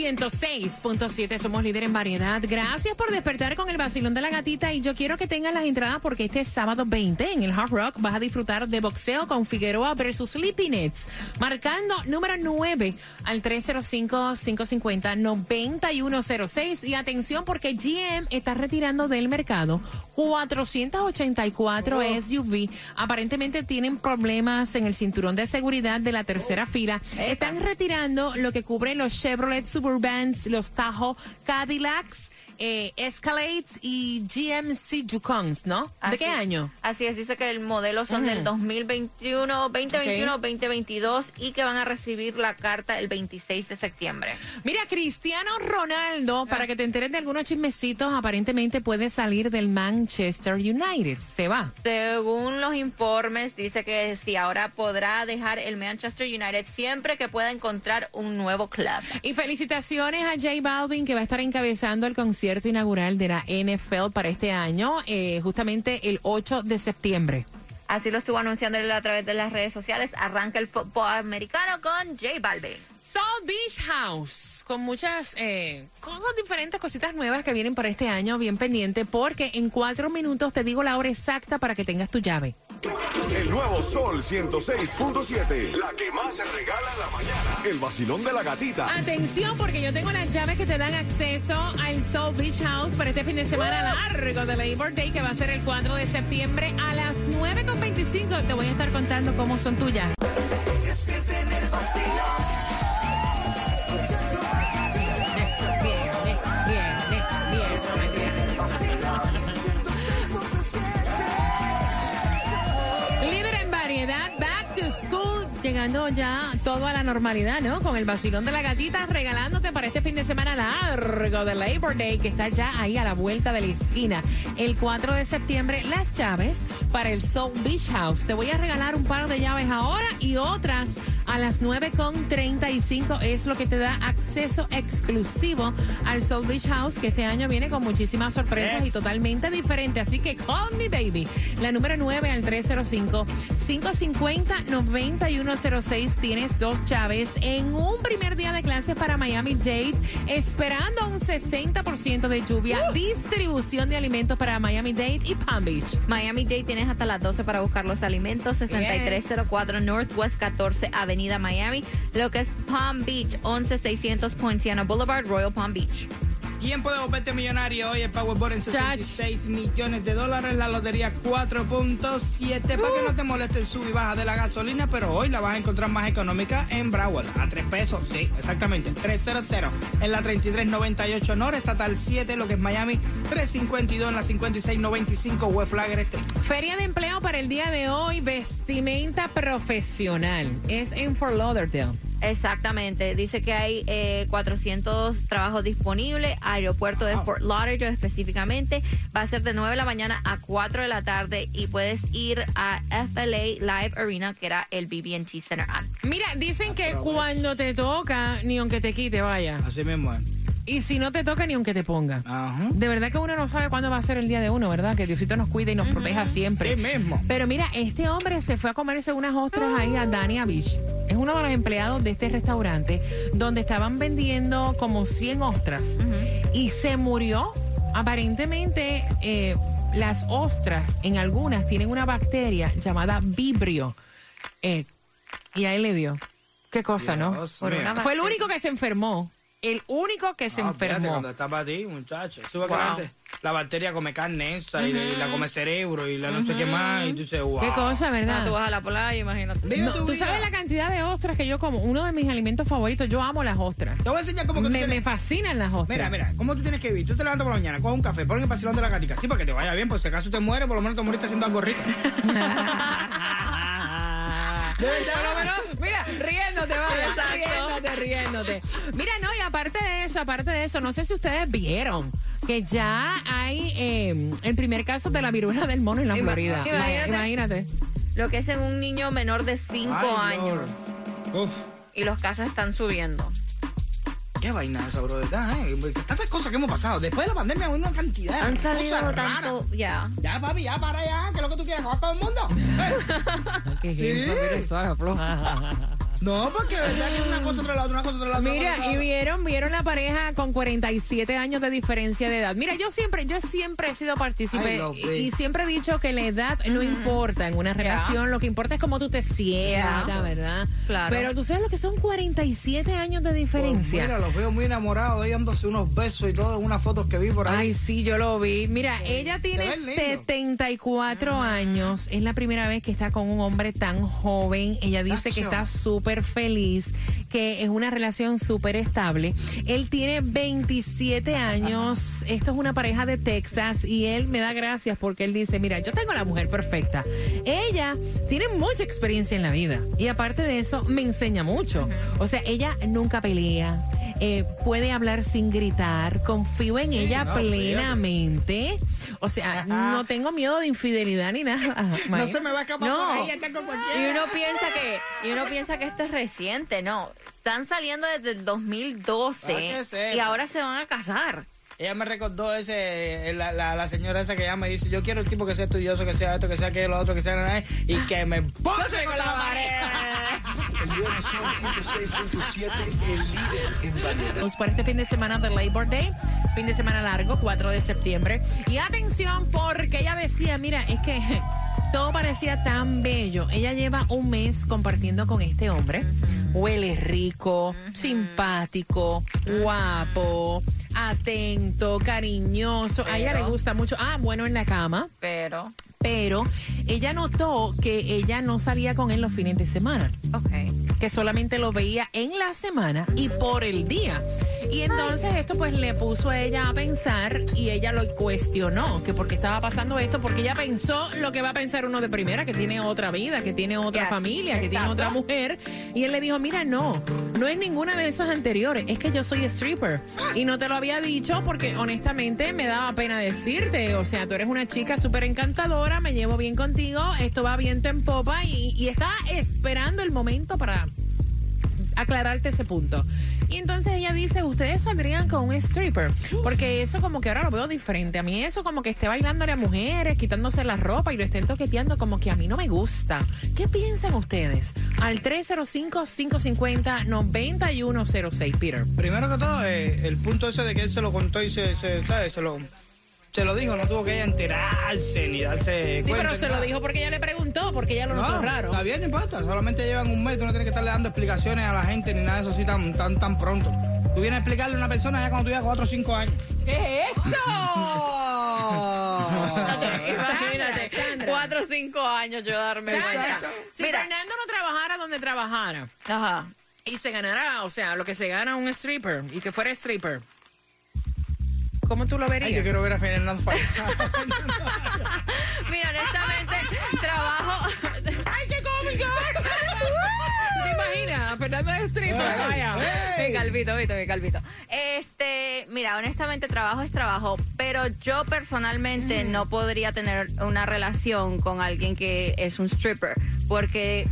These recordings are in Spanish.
106.7, somos líder en variedad. Gracias por despertar con el vacilón de la gatita y yo quiero que tengan las entradas porque este sábado 20 en el Hard Rock vas a disfrutar de boxeo con Figueroa versus Sleepy Nets, marcando número 9 al 305-550-9106 y atención porque GM está retirando del mercado 484 SUV. Aparentemente tienen problemas en el cinturón de seguridad de la tercera fila. Están retirando lo que cubre los Chevrolet Los Tahoe Cadillacs. Eh, Escalades y GMC Yukons, ¿no? ¿De qué año? Así es, dice que el modelo son del 2021, 2021, 2022 y que van a recibir la carta el 26 de septiembre. Mira, Cristiano Ronaldo, para que te enteres de algunos chismecitos, aparentemente puede salir del Manchester United. Se va. Según los informes, dice que sí, ahora podrá dejar el Manchester United siempre que pueda encontrar un nuevo club. Y felicitaciones a J Balvin, que va a estar encabezando el concierto inaugural de la NFL para este año, eh, justamente el 8 de septiembre. Así lo estuvo anunciando a través de las redes sociales. Arranca el fútbol americano con J Balvin. South Beach House, con muchas eh, cosas diferentes, cositas nuevas que vienen para este año, bien pendiente, porque en cuatro minutos te digo la hora exacta para que tengas tu llave. El nuevo Sol 106.7. La que más se regala en la mañana. El vacilón de la gatita. Atención, porque yo tengo las llaves que te dan acceso al South Beach House para este fin de semana largo de Labor Day, que va a ser el 4 de septiembre a las 9.25. Te voy a estar contando cómo son tuyas. Llegando ya todo a la normalidad, ¿no? Con el vacilón de la gatita, regalándote para este fin de semana largo de Labor Day, que está ya ahí a la vuelta de la esquina. El 4 de septiembre, las llaves para el Soul Beach House. Te voy a regalar un par de llaves ahora y otras a las 9.35 es lo que te da acceso exclusivo al Soul Beach House, que este año viene con muchísimas sorpresas y totalmente diferente. Así que call me baby. La número 9 al 305-550-9106. Tienes dos llaves en un primer día de clases para Miami Dade, esperando un 60% de lluvia, distribución de alimentos para Miami Dade y Palm Beach. Miami Dade tienes hasta las 12 para buscar los alimentos. 6304 Northwest 14 Avenida Miami. Lo que es Palm Beach, 11600 Poinciana Boulevard, Royal Palm Beach. ¿Quién puede volverte millonario hoy? El Powerball en 66 millones de dólares, la lotería 4.7 para que no te moleste el sub y baja de la gasolina, pero hoy la vas a encontrar más económica en Broward, a 3 pesos, sí, exactamente, 300 en la 3398 Norte, Estatal 7, lo que es Miami, 352 en la 5695 West Flagler Street. Feria de empleo para el día de hoy, vestimenta profesional. Es en Fort Lauderdale. Exactamente, dice que hay eh, 400 trabajos disponibles, aeropuerto de Fort Lauderdale específicamente, va a ser de 9 de la mañana a 4 de la tarde y puedes ir a FLA Live Arena, que era el BB&T Center antes. Mira, dicen que cuando te toca, ni aunque te quite, vaya. Así mismo es. Y si no te toca, ni aunque te ponga. Ajá. De verdad que uno no sabe cuándo va a ser el día de uno, ¿verdad? Que Diosito nos cuide y nos proteja siempre. Sí mismo. Pero mira, este hombre se fue a comerse unas ostras ahí a Dania Beach. Es uno de los empleados de este restaurante donde estaban vendiendo como 100 ostras y se murió. Aparentemente, eh, las ostras en algunas tienen una bacteria llamada vibrio. Eh, y ahí le dio. Qué cosa, ¿no? Dios una Fue el único que se enfermó. El único que se Ah, fíjate, enfermó. cuando está para ti, muchacho. Sube Wow. La bacteria come carne esa y, y la come cerebro y la no sé qué más. Y tú dices, wow. Qué cosa, Ah, ¿verdad? tú vas a la playa, imagínate. No, tu tú vida. sabes la cantidad de ostras que yo como. Uno de mis alimentos favoritos. Yo amo las ostras. Te voy a enseñar cómo que tú Me, me tienes... fascinan las ostras. Mira, mira, ¿cómo tú tienes que vivir? Tú te levantas por la mañana, coges un café, pones el pasilón de la gatica. Sí, para que te vaya bien, por si acaso te mueres, por lo menos te moriste haciendo algo rico. De menos, mira, riéndote, vaya, riéndote, riéndote. Mira, no, y aparte de eso, aparte de eso, no sé si ustedes vieron que ya hay eh, el primer caso de la viruela del mono en la Florida. imagínate. Imagínate. Lo que es en un niño menor de 5 Ay, años. Lord. Uf. y los casos están subiendo. Qué vaina esa, bro, ¿verdad? Eh? Tantas cosas que hemos pasado. Después de la pandemia una cantidad de Han cosas salido raras. tanto, ya. Ya, papi, ya, para ya. ¿Qué es lo que tú quieres? ¿Joder a todo el mundo? Eh, ¿Qué Sí. No, porque verdad que es una cosa tras la otra, una cosa tras la otra. Mira, y vieron, vieron la pareja con 47 años de diferencia de edad. Mira, yo siempre, yo siempre he sido partícipe y, y siempre he dicho que la edad no importa en una relación, lo que importa es cómo tú te sientas. ¿verdad? Claro. Pero tú sabes lo que son 47 años de Pues diferencia. mira, los veo muy enamorados, ahí dándose unos besos y todo en unas fotos que vi por ahí. Ay, sí, yo lo vi. Mira, ella tiene ven lindo. 74 años. Es la primera vez que está con un hombre tan joven. Ella dice que está súper feliz, que es una relación súper estable. Él tiene 27 años. Esto es una pareja de Texas y él me da gracias porque él dice, mira, yo tengo la mujer perfecta. Ella tiene mucha experiencia en la vida y aparte de eso me enseña mucho. O sea, ella nunca pelea. Eh, puede hablar sin gritar, confío en ella no, plenamente. O sea, no tengo miedo de infidelidad ni nada. no Maya. se me va a escapar No. por ahí, está con Y cualquiera. uno piensa que y uno piensa que esto es reciente, no. Están saliendo desde el 2012 Ah, y ahora se van a casar. Ella me recordó ese, la, la, la señora esa que ella me dice, yo quiero el tipo que sea estudioso, que sea esto, que sea aquello, lo otro, que sea nada, y que me bote contra la pared. El nuevo Sol 106.7, el líder en variedad. Vamos para este fin de semana de Labor Day, fin de semana largo, 4 de septiembre. Y atención, porque ella decía, mira, es que todo parecía tan bello. Ella lleva un mes compartiendo con este hombre. Huele rico, simpático, guapo, atento, cariñoso. A ella le gusta mucho. Ah, bueno en la cama. Pero, Pero ella notó que ella no salía con él los fines de semana ok. que solamente lo veía en la semana y por el día. Y entonces esto pues le puso a ella a pensar y ella lo cuestionó, que por qué estaba pasando esto, porque ella pensó lo que va a pensar uno de primera, que tiene otra vida, que tiene otra familia, que tiene otra mujer. Y él le dijo, mira, no, no es ninguna de esas anteriores, es que yo soy stripper. Y no te lo había dicho porque honestamente me daba pena decirte, o sea, tú eres una chica súper encantadora, me llevo bien contigo, esto va viento en popa y, y estaba esperando el momento para aclararte ese punto. Y entonces ella dice, ustedes saldrían con un stripper, porque eso como que ahora lo veo diferente. A mí eso como que esté bailándole a mujeres, quitándose la ropa y lo estén toqueteando, como que a mí no me gusta. ¿Qué piensan ustedes? Al 305-550-9106, Peter. Primero que todo, eh, el punto ese de que él se lo contó y se, se, ¿sabe? se lo se lo dijo, no tuvo que ella enterarse ni darse Sí, cuenta. pero ni se lo nada. dijo porque ella le preguntó, porque ella lo notó No, raro. Está bien, no importa. Solamente llevan un mes. Tú no tienes que estarle dando explicaciones a la gente ni nada de eso así tan, tan, tan pronto. Tú vienes a explicarle a una persona ya cuando tú llevas 4 o 5 años. ¿Qué es eso? Imagínate, Sandra. cuatro o cinco años yo darme cuenta. si Mira, Fernando no trabajara donde trabajara ajá. y se ganara, o sea, lo que se gana un stripper y que fuera stripper, ¿cómo tú lo Ay, verías? yo quiero ver a Fernando fallar. Mira, honestamente, trabajo. ¡Ay, qué cómico! ¿Te imaginas? Fernando de vaya. Mi calvito, viste, mi calvito. Este, mira, honestamente, trabajo es trabajo, pero yo personalmente no podría tener una relación con alguien que es un stripper, porque.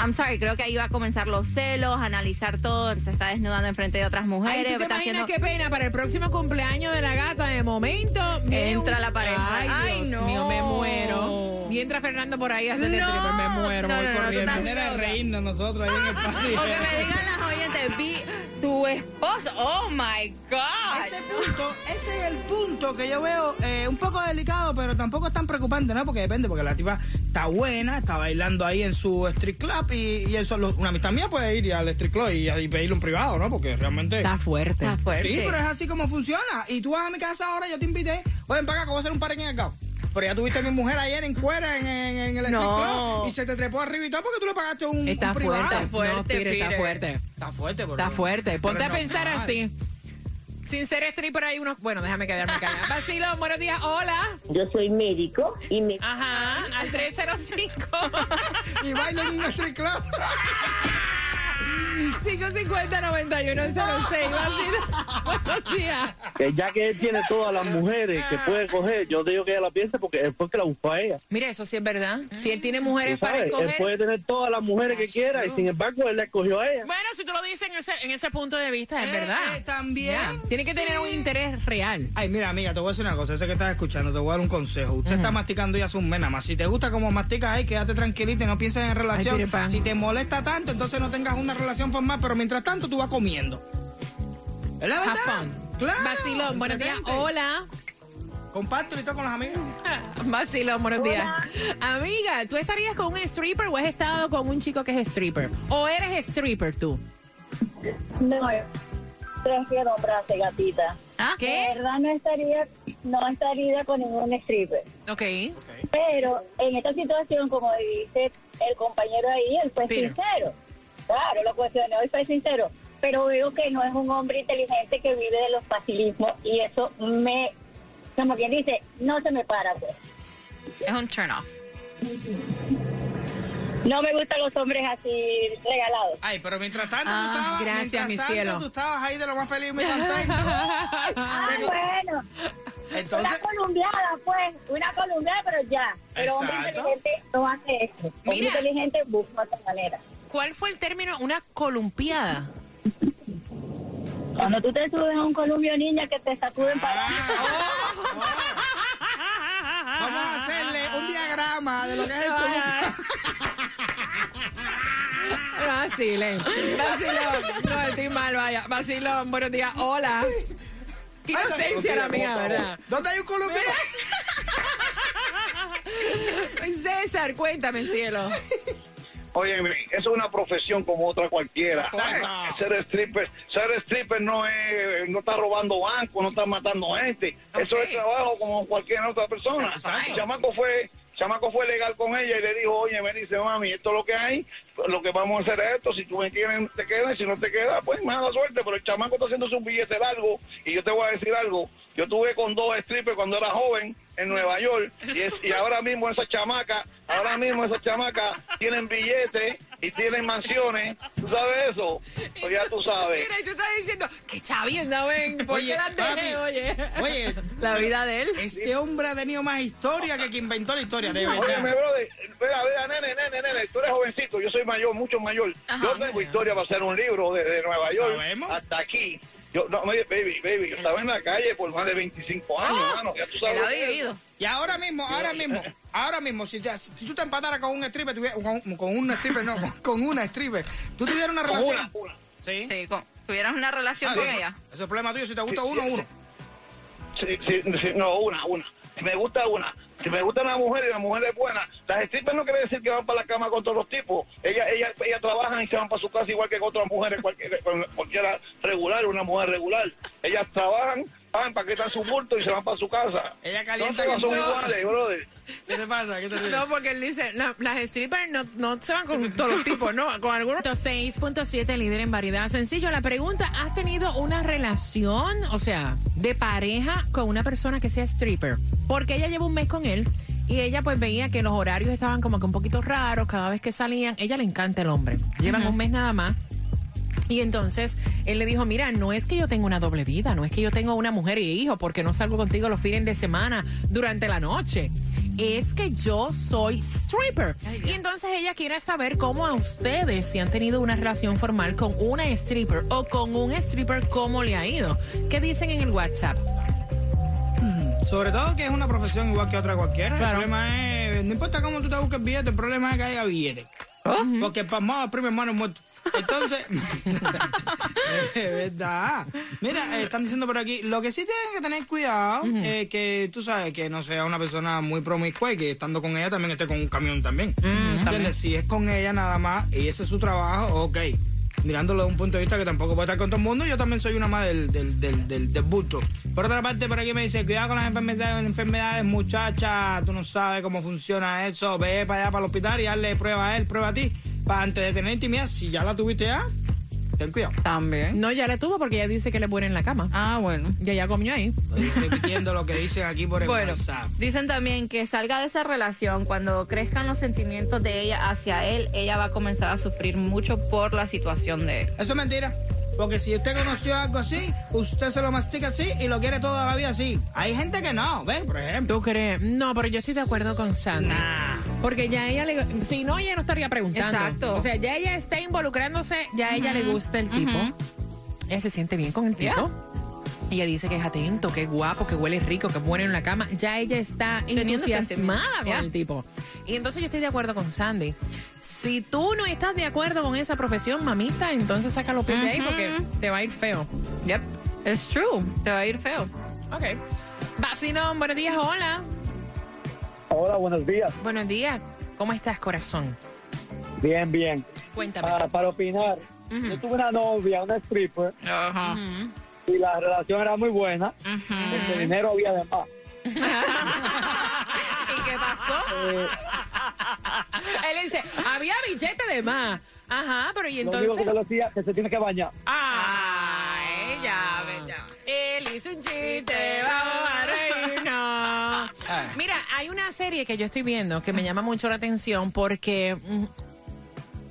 I'm sorry, creo que ahí va a comenzar los celos, analizar todo, se está desnudando enfrente de otras Ay, mujeres. ¿tú te está imaginas haciendo- qué pena para el próximo cumpleaños de la gata? De momento Entra un- la pareja. Ay, Ay, Dios no. mío, me muero. Y entra Fernando por ahí a hacer No. me muero, No, voy no, no, corriendo. de reírnos nosotros ahí en el party. O que me digan las oyentes, vi tu esposo. Oh my God. Ese punto, ese es el punto que yo veo eh, un poco delicado, pero tampoco es tan preocupante, ¿no? Porque depende, porque la tipa está buena, está bailando ahí en su street club y, y eso, lo- una amistad mía puede ir al street club y, y pedirle un privado, ¿no? Porque realmente... Está fuerte. Está fuerte. Sí, pero es así como funciona. Y tú vas a mi casa ahora, yo te invité. Ven para acá, que voy a hacer un par en el cabo. Pero ya tuviste a mi mujer ayer en cuera en, en- en el street No. club y se te trepó arriba y todo porque tú le pagaste un, Está un privado. fuerte. fuerte, no, Peter, está fuerte. Está fuerte, por Está fuerte. Ponte Pero a pensar normal. así. Sin ser stripper hay unos... Bueno, déjame quedarme callada. Vacilo, buenos días. Hola. Yo soy médico y me Ajá, al 305. Y bailo en un street club. 550-9106. Buenos días. Que ya que él tiene todas las mujeres que puede coger, yo digo que ella la piense porque es porque la buscó a ella. Mire, eso sí es verdad. Si él tiene ¿Tú mujeres para sabes? Él escoger. puede tener todas las mujeres que quiera y sin embargo él la escogió a ella. Bueno, si tú lo dices en ese, en ese punto de vista, es Eh, verdad. eh, también. Ya. Tiene que tener un interés real. Ay, mira, amiga, te voy a decir una cosa. Ese que estás escuchando, te voy a dar un consejo. Usted está masticando ya hace un mes nada más. Si te gusta como masticas ahí, quédate tranquilita y no pienses en relación. Ay, si te molesta tanto, entonces no tengas una relación formal, pero mientras tanto tú vas comiendo. ¿Es la Have verdad? fun. Claro. Vacilón, buenos días. Hola. Compártelo y con las amigas. Vacilón, buenos días. Amiga, ¿tú estarías con un stripper o has estado con un chico que es stripper? ¿O eres stripper tú? No, prefiero hombrarse, gatita. ¿Ah? De ¿Qué? verdad no estaría, no estaría con ningún stripper. Ok. Pero en esta situación, como dice el compañero ahí, él fue Peter. sincero. Claro, lo cuestionó y fue sincero. Pero veo que no es un hombre inteligente que vive de los facilismos y eso me, como quien dice, no se me para. Pues. Es un turn off. No me gustan los hombres así regalados. Ay, pero mientras tanto Ah, tú estabas, gracias, mientras mi tanto, cielo. Tú estabas ahí de lo más feliz y muy contento. Ah, bueno. Entonces, Una colombiana, pues, una colombiana, pero ya. Pero hombre Exacto. inteligente no hace eso. Hombre Mira. inteligente busca otra manera. ¿Cuál fue el término? Una columpiada. Cuando tú te subes a un columpio, niña, que te sacuden para Ah, vamos a hacerle un diagrama de lo que es el columpio. Vacilón. Vacilón. No, estoy mal, vaya. Vacilón, buenos días. Hola. Inocencia la mía, ¿verdad? ¿Dónde hay un columpio? César, cuéntame, cielo. Oye, eso es una profesión como otra cualquiera. Ser stripper, ser stripper no es, no está robando bancos, no está matando gente. Eso es trabajo como cualquier otra persona. El chamaco fue, chamaco fue legal con ella y le dijo, oye, me dice, mami, esto es lo que hay, lo que vamos a hacer es esto, si tú me quieres, te quedas, si no te quedas, pues mala suerte, pero el chamaco está haciéndose un billete largo y yo te voy a decir algo, yo tuve con dos strippers cuando era joven en Nueva York y, es- y ahora mismo esas chamacas, ahora mismo esas chamacas tienen billetes y tienen mansiones, ¿tú sabes eso? Pues ya tú sabes. Mira, y tú estás diciendo que chavienda, ven. ¿Por Oye, qué la papi, dejé, oye? Oye, La vida de él. este hombre ha tenido más historia que quien inventó la historia, de Óyeme, verdad. brother, espera, espera, nene, nene, nene, tú eres jovencito, yo soy mayor, mucho mayor. yo tengo historia para hacer un libro desde Nueva York Sabemos. hasta aquí. Yo, no, oye, baby, baby, yo estaba en la calle por más de 25 años, hermano, ya tú sabes. Lo vivido. Y ahora mismo, ahora mismo, ahora mismo, si, te- si tú te empataras con un stripper, tuviera- con, con un stripper, no, con, con una stripper, tú tuvieras una relación. una, una. Sí. Sí, con, tuvieras una relación Ah, con ella. Eso es problema tuyo, si te gusta Sí, uno, sí. uno. Sí, sí, sí, no, una, una. Si me gusta una, si me gusta una mujer y la mujer es buena, las strippers no quiere decir que van para la cama con todos los tipos. Ellas ella, ella trabajan y se van para su casa igual que con otras mujeres, cualquier, con- cualquiera regular, una mujer regular. Ellas trabajan, van, paquetan su bulto y se van para su casa. Ella No calienta son con iguales, brother. ¿Qué te pasa? ¿Qué te ríes? No, porque él dice, la- las strippers no, no se van con todos los tipos, no, con algunos. 6.7 líder en variedad. Sencillo, la pregunta, ¿has tenido una relación, o sea, de pareja con una persona que sea stripper? Porque ella lleva un mes con él y ella pues veía que los horarios estaban como que un poquito raros cada vez que salían. Ella le encanta el hombre. Llevan un mes nada más. Y entonces él le dijo, mira, no es que yo tenga una doble vida, no es que yo tengo una mujer y hijo, porque no salgo contigo los fines de semana durante la noche. Es que yo soy stripper. y entonces ella quiere saber cómo a ustedes, si han tenido una relación formal con una stripper o con un stripper, cómo le ha ido. ¿Qué dicen en el WhatsApp? Sobre todo que es una profesión igual que otra cualquiera. Claro. El problema es, no importa cómo tú te busques billete, el problema es que haya billete. Porque el pasmado primo hermano es muerto. Entonces, es verdad. Mira, eh, están diciendo por aquí, lo que sí tienen que tener cuidado es que tú sabes que no sea una persona muy promiscua y que estando con ella también esté con un camión también. ¿Entiendes? Si es con ella nada más y ese es su trabajo, ok. Mirándolo de un punto de vista que tampoco puede estar con todo el mundo, yo también soy una más del, del, del, del, del bulto. Por otra parte, por aquí me dice, cuidado con las enfermedades, enfermedades, muchacha, tú no sabes cómo funciona eso, ve para allá para el hospital y hazle prueba a él, prueba a ti, para antes de tener intimidad, si ya la tuviste ya, Ten cuidado. También. No, ya la tuvo porque ella dice que le pone en la cama. Ah, bueno. Ya ya comió ahí. Estoy repitiendo lo que dicen aquí por el Bueno, WhatsApp. dicen también que salga de esa relación cuando crezcan los sentimientos de ella hacia él, ella va a comenzar a sufrir mucho por la situación de él. Eso es mentira. Porque si usted conoció algo así, usted se lo mastica así y lo quiere toda la vida así. Hay gente que no, ¿ves? Por ejemplo. ¿Tú crees? No, pero yo estoy de acuerdo con Sandy. Nah. Porque ya ella le... Si no, ella no estaría preguntando. Exacto. O sea, ya ella está involucrándose, ya a ella le gusta el tipo. Ella se siente bien con el tipo. Ella dice que es atento, que es guapo, que huele rico, que es bueno en la cama. Ya ella está Teniendo entusiasmada con el tipo. Y entonces yo estoy de acuerdo con Sandy. Si tú no estás de acuerdo con esa profesión, mamita, entonces saca los pies de ahí porque te va a ir feo. Yep. It's true. Te va a ir feo. Ok. Vacilón, buenos días, hola. Hola, buenos días. Buenos días. ¿Cómo estás, corazón? Bien, bien. Cuéntame. Ah, para opinar, yo tuve una novia, una stripper, Ajá. Ujú. y la relación era muy buena. El dinero había de más. ¿Y qué pasó? Eh, Él dice, había billete de más. Ajá, pero y lo único que entonces... yo le decía que se tiene que bañar. Ay, ya, ve, ya. Él hizo un chiste, vamos. Ah. Mira, hay una serie que yo estoy viendo que me llama mucho la atención porque mm,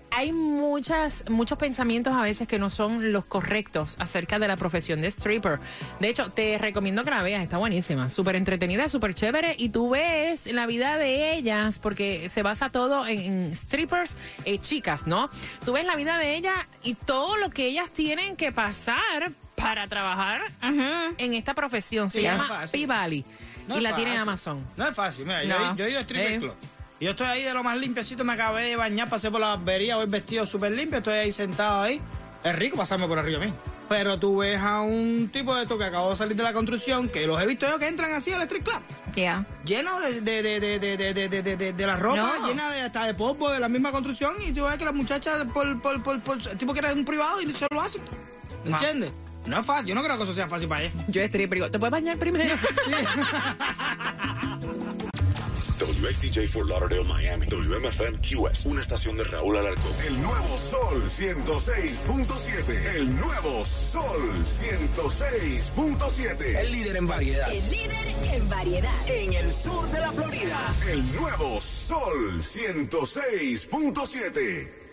hay muchas, muchos pensamientos a veces que no son los correctos acerca de la profesión de stripper. De hecho, te recomiendo que la veas, está buenísima, súper entretenida, súper chévere y tú ves la vida de ellas porque se basa todo en, en strippers eh, chicas, ¿no? Tú ves la vida de ellas y todo lo que ellas tienen que pasar para trabajar en esta profesión. Se Sí, llama fácil. Y la fácil. tiene Amazon. No es fácil, mira, yo, he ido a stripper eh. club. Yo estoy ahí de lo más limpiecito, me acabé de bañar, pasé por la barbería, voy vestido súper limpio, estoy ahí sentado ahí. Es rico pasarme por arriba a mí. Pero tú ves a un tipo de esto que acabó de salir de la construcción, que los he visto yo que entran así al street club. Yeah. Lleno de, de, de, de, la ropa, llena de, hasta de polvo de la misma construcción, y tú ves que las muchachas, por, el tipo que era un privado, y se lo hacen. ¿Entiendes? No es fácil, yo no creo que eso sea fácil para ella. Yo stripper, digo, ¿te puedes bañar primero? WXDJ for Lauderdale, Miami. WMFM QS. Una estación de Raúl Alarcón. El nuevo Sol 106.7. El nuevo Sol 106.7. El líder en variedad. El líder en variedad. En el sur de la Florida. El nuevo Sol 106.7.